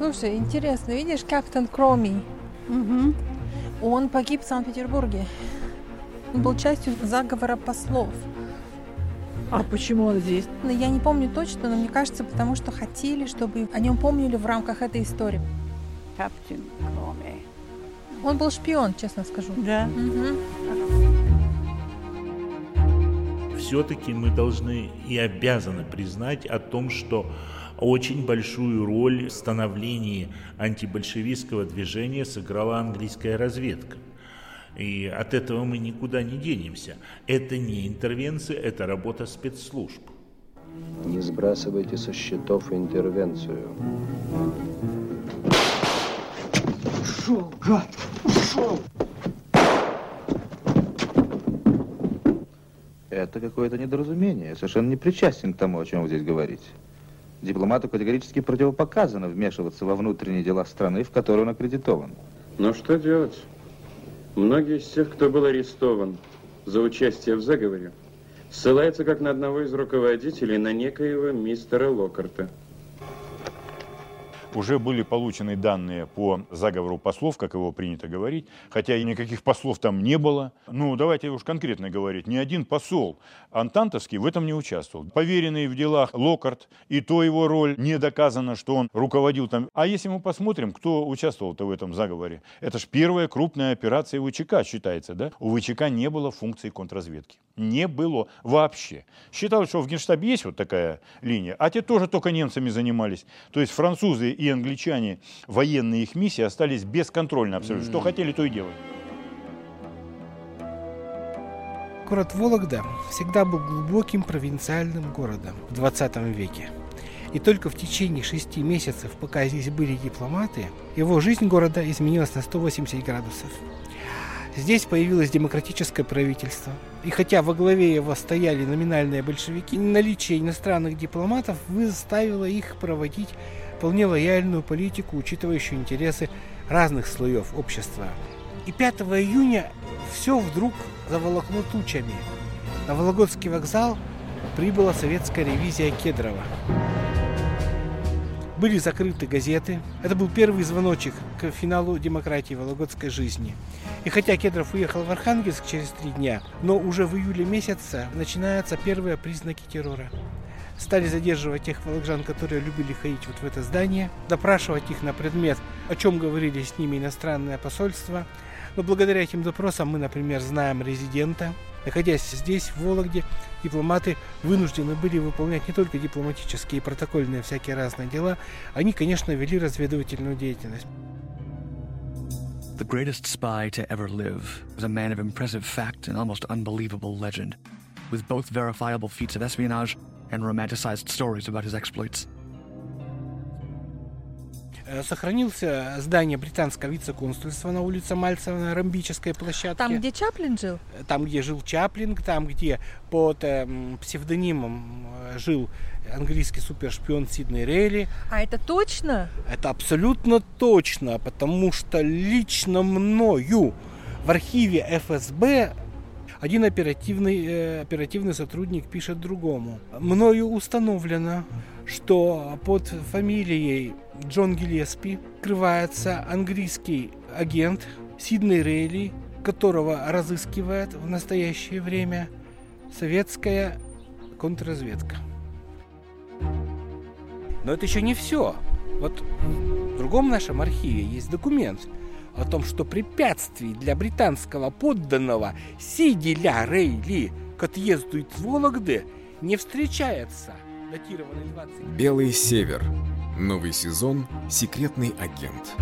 Слушай, интересно, видишь, капитан Кроми? Угу. Он погиб в Санкт-Петербурге. Он был частью заговора послов. А почему он здесь? Но я не помню точно, но мне кажется, потому что хотели, чтобы о нем помнили в рамках этой истории. Капитан Кроме. Он был шпион, честно скажу. Да. Мгм. Все-таки мы должны и обязаны признать о том, что очень большую роль в становлении антибольшевистского движения сыграла английская разведка. И от этого мы никуда не денемся. Это не интервенция, это работа спецслужб. Не сбрасывайте со счетов интервенцию. Ушел, гад! Ушел! Это какое-то недоразумение. Я совершенно не причастен к тому, о чем вы здесь говорите. Дипломату категорически противопоказано вмешиваться во внутренние дела страны, в которой он аккредитован. Но что делать? Многие из тех, кто был арестован за участие в заговоре, ссылаются как на одного из руководителей, на некоего мистера Локарта. Уже были получены данные по заговору послов, как его принято говорить, хотя и никаких послов там не было. Ну, давайте уж конкретно говорить, ни один посол антантовский в этом не участвовал. Поверенный в делах Локарт, и то его роль не доказано, что он руководил там. А если мы посмотрим, кто участвовал-то в этом заговоре, это же первая крупная операция ВЧК считается, да? У ВЧК не было функции контрразведки. Не было вообще. Считалось, что в Генштабе есть вот такая линия, а те тоже только немцами занимались. То есть французы и англичане, военные их миссии остались бесконтрольно абсолютно. Что хотели, то и делали. Город Вологда всегда был глубоким провинциальным городом в 20 веке. И только в течение шести месяцев, пока здесь были дипломаты, его жизнь города изменилась на 180 градусов. Здесь появилось демократическое правительство. И хотя во главе его стояли номинальные большевики, наличие иностранных дипломатов заставило их проводить вполне лояльную политику, учитывающую интересы разных слоев общества. И 5 июня все вдруг заволокло тучами. На Вологодский вокзал прибыла советская ревизия Кедрова. Были закрыты газеты. Это был первый звоночек к финалу демократии вологодской жизни. И хотя Кедров уехал в Архангельск через три дня, но уже в июле месяце начинаются первые признаки террора. Стали задерживать тех волокжан, которые любили ходить вот в это здание, допрашивать их на предмет, о чем говорили с ними иностранное посольство. Но благодаря этим допросам мы, например, знаем резидента. Находясь здесь, в Вологде, дипломаты вынуждены были выполнять не только дипломатические и протокольные всякие разные дела, они, конечно, вели разведывательную деятельность. The greatest spy to ever live was a man of impressive fact and almost unbelievable legend, with both verifiable feats of espionage and romanticized stories about his exploits. Э, Сохранился здание британского вице-консульства на улице Мальцева на Ромбической площадке. Там, где Чаплин жил? Там, где жил Чаплин, там, где под эм, псевдонимом э, жил английский супершпион Сидней Рейли. А это точно? Это абсолютно точно, потому что лично мною в архиве ФСБ один оперативный, э, оперативный сотрудник пишет другому. Мною установлено, что под фамилией Джон Гиллеспи скрывается английский агент Сидней Рейли, которого разыскивает в настоящее время советская контрразведка. Но это еще не все. Вот в другом нашем архиве есть документ о том, что препятствий для британского подданного Сиделя Рейли к отъезду из Вологды не встречается. Датированный 20... Белый север. Новый сезон «Секретный агент».